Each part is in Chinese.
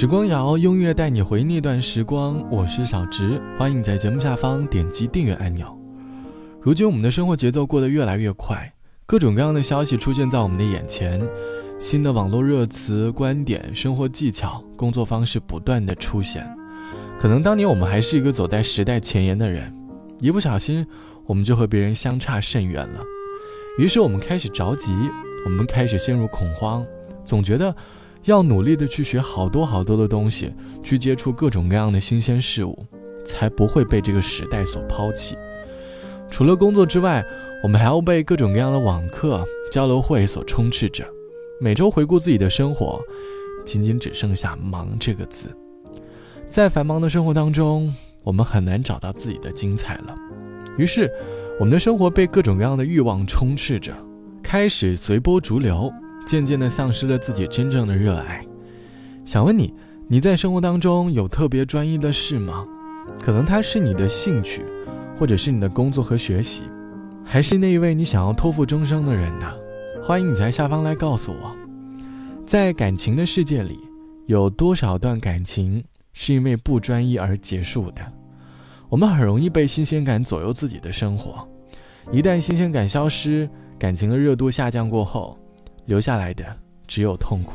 时光谣，音乐带你回那段时光。我是小直，欢迎你在节目下方点击订阅按钮。如今我们的生活节奏过得越来越快，各种各样的消息出现在我们的眼前，新的网络热词、观点、生活技巧、工作方式不断的出现。可能当年我们还是一个走在时代前沿的人，一不小心我们就和别人相差甚远了。于是我们开始着急，我们开始陷入恐慌，总觉得。要努力的去学好多好多的东西，去接触各种各样的新鲜事物，才不会被这个时代所抛弃。除了工作之外，我们还要被各种各样的网课、交流会所充斥着。每周回顾自己的生活，仅仅只剩下“忙”这个字。在繁忙的生活当中，我们很难找到自己的精彩了。于是，我们的生活被各种各样的欲望充斥着，开始随波逐流。渐渐地丧失了自己真正的热爱。想问你，你在生活当中有特别专一的事吗？可能它是你的兴趣，或者是你的工作和学习，还是那一位你想要托付终生的人呢？欢迎你在下方来告诉我。在感情的世界里，有多少段感情是因为不专一而结束的？我们很容易被新鲜感左右自己的生活，一旦新鲜感消失，感情的热度下降过后。留下来的只有痛苦，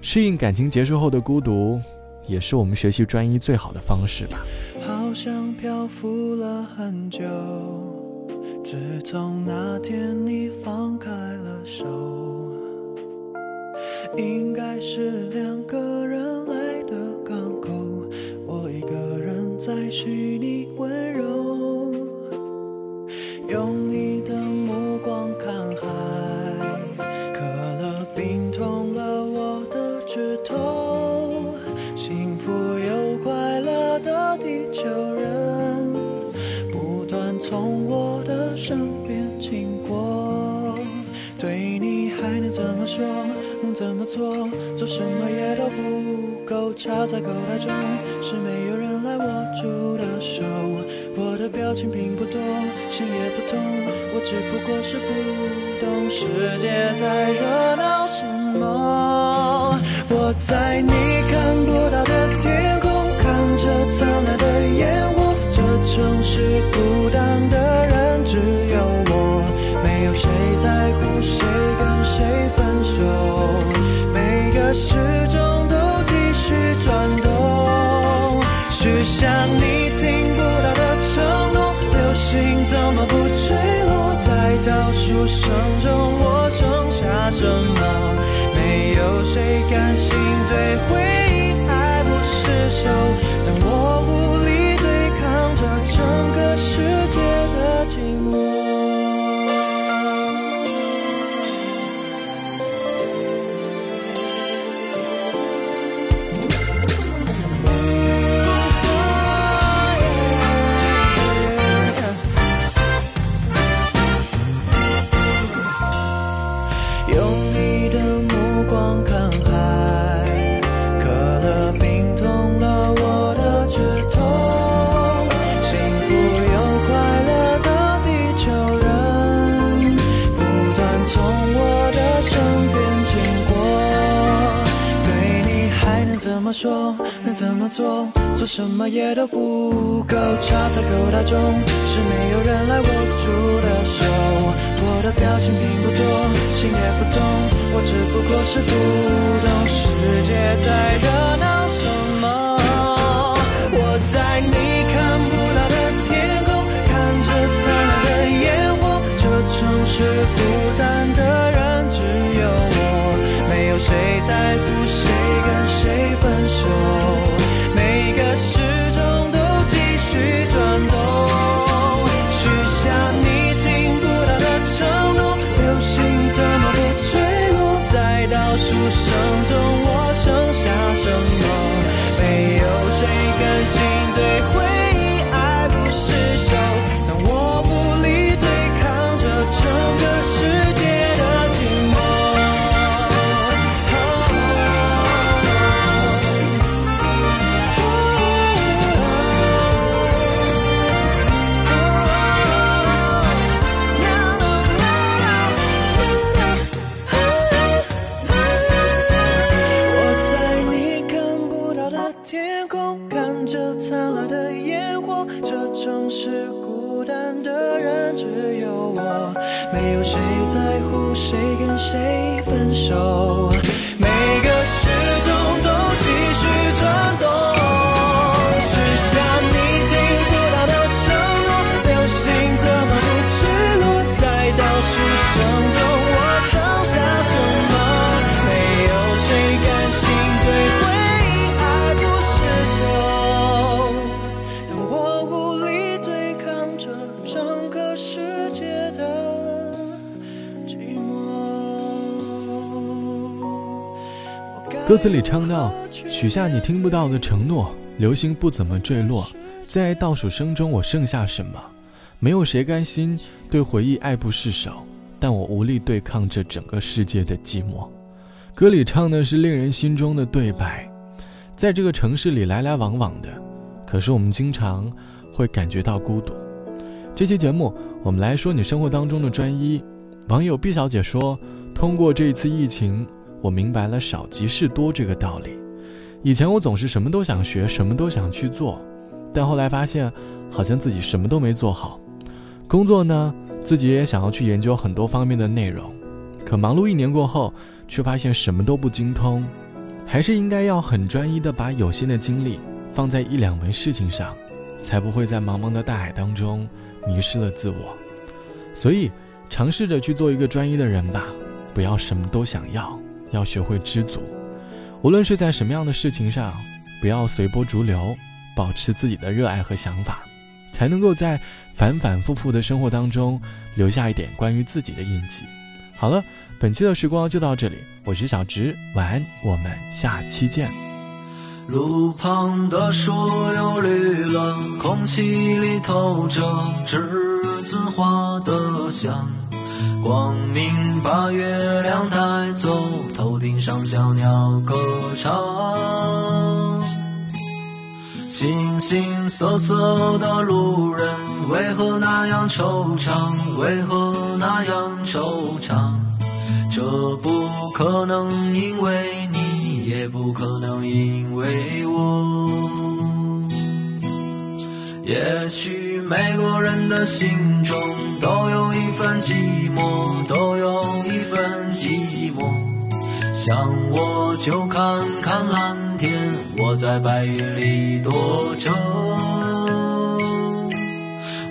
适应感情结束后的孤独，也是我们学习专一最好的方式吧。好像漂浮了很久，自从那天你放开了手，应该是两个人来的港口，我一个人在虚拟温柔，用插在口袋中，是没有人来握住的手。我的表情并不多，心也不痛，我只不过是不懂世界在热闹什么。我在你看不到的天空，看着灿烂的烟火。这城市孤单的人只有我，没有谁在乎谁跟谁分手。时钟都去转动，许下你听不到的承诺，流星怎么不坠落？在倒数声中，我剩下什么？没有谁甘心对回忆爱不释手，用你的目光看海，可乐冰痛了我的指头。幸福又快乐的地球人，不断从我的身边经过。对你还能怎么说？能怎么做？做什么也都不够，差在口袋中是没有人来握住的手。我的表情并不多，心也不痛，我只不过是不懂世界在热闹什么。我在你看不到的天空，看着灿烂的烟火。这城市孤单的人只有我，没有谁在乎谁跟谁。天空，看着灿烂的烟火。这城市孤单的人只有我，没有谁在乎谁跟谁分手。每。歌词里唱到：“许下你听不到的承诺，流星不怎么坠落，在倒数声中，我剩下什么？没有谁甘心对回忆爱不释手，但我无力对抗这整个世界的寂寞。”歌里唱的是令人心中的对白，在这个城市里来来往往的，可是我们经常会感觉到孤独。这期节目，我们来说你生活当中的专一。网友毕小姐说：“通过这一次疫情。”我明白了少即是多这个道理。以前我总是什么都想学，什么都想去做，但后来发现，好像自己什么都没做好。工作呢，自己也想要去研究很多方面的内容，可忙碌一年过后，却发现什么都不精通。还是应该要很专一的把有限的精力放在一两门事情上，才不会在茫茫的大海当中迷失了自我。所以，尝试着去做一个专一的人吧，不要什么都想要。要学会知足，无论是在什么样的事情上，不要随波逐流，保持自己的热爱和想法，才能够在反反复复的生活当中留下一点关于自己的印记。好了，本期的时光就到这里，我是小直，晚安，我们下期见。路旁的树又绿了，空气里透着栀子花的香。光明把月亮带走，头顶上小鸟歌唱。形形色色的路人，为何那样惆怅？为何那样惆怅？这不可能因为你，也不可能因为我。也许每个人的心中都有一份寂寞，都有一份寂寞。想我就看看蓝天，我在白云里躲着。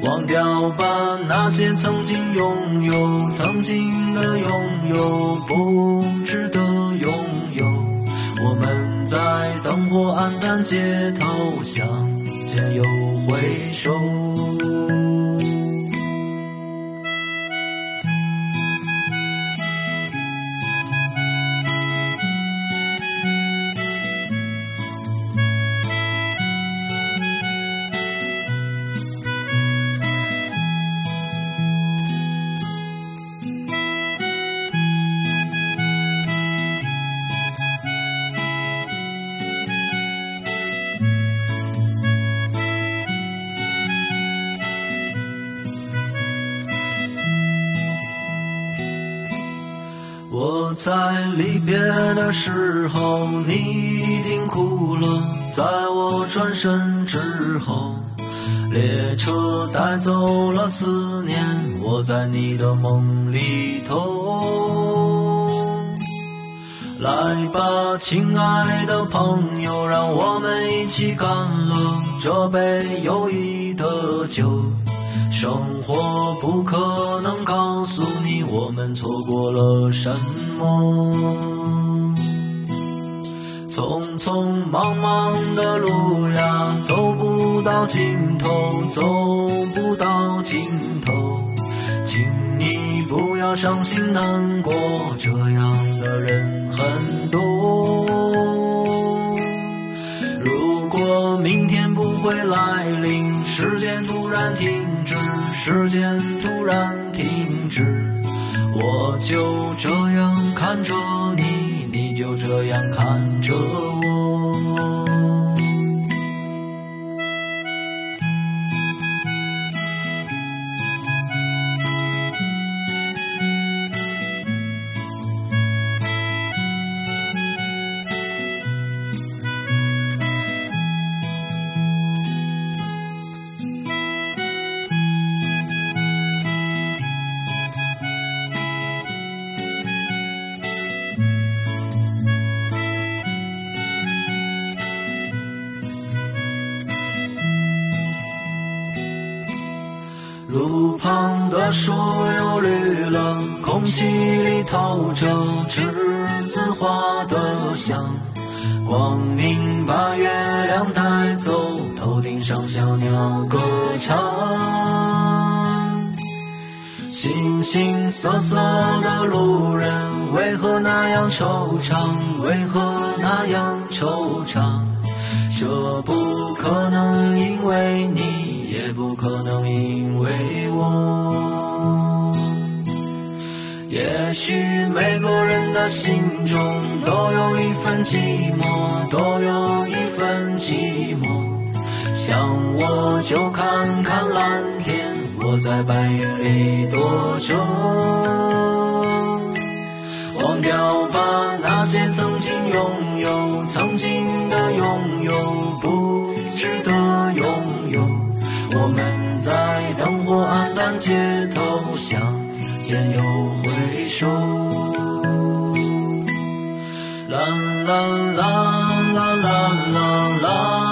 忘掉吧那些曾经拥有，曾经的拥有不值得暗淡街头相。见又回首。在离别的时候，你一定哭了。在我转身之后，列车带走了思念。我在你的梦里头，来吧，亲爱的朋友，让我们一起干了这杯友谊的酒。生活不可能告诉你我们错过了什么，匆匆忙忙的路呀，走不到尽头，走不到尽头，请你不要伤心难过，这样的人很多。如果明天不会来临，时间突然停。时间突然停止，我就这样看着你，你就这样看着我。树又绿了，空气里透着栀子花的香。光明把月亮带走，头顶上小鸟歌唱。形形色色的路人，为何那样惆怅？为何那样惆怅？这不可能因为你，也不可能因为我。也许每个人的心中都有一份寂寞，都有一份寂寞。想我就看看蓝天，我在白云里躲着。忘掉吧那些曾经拥有，曾经的拥有不值得拥有。我们在灯火暗淡街头相见又回首啦啦啦啦啦啦啦。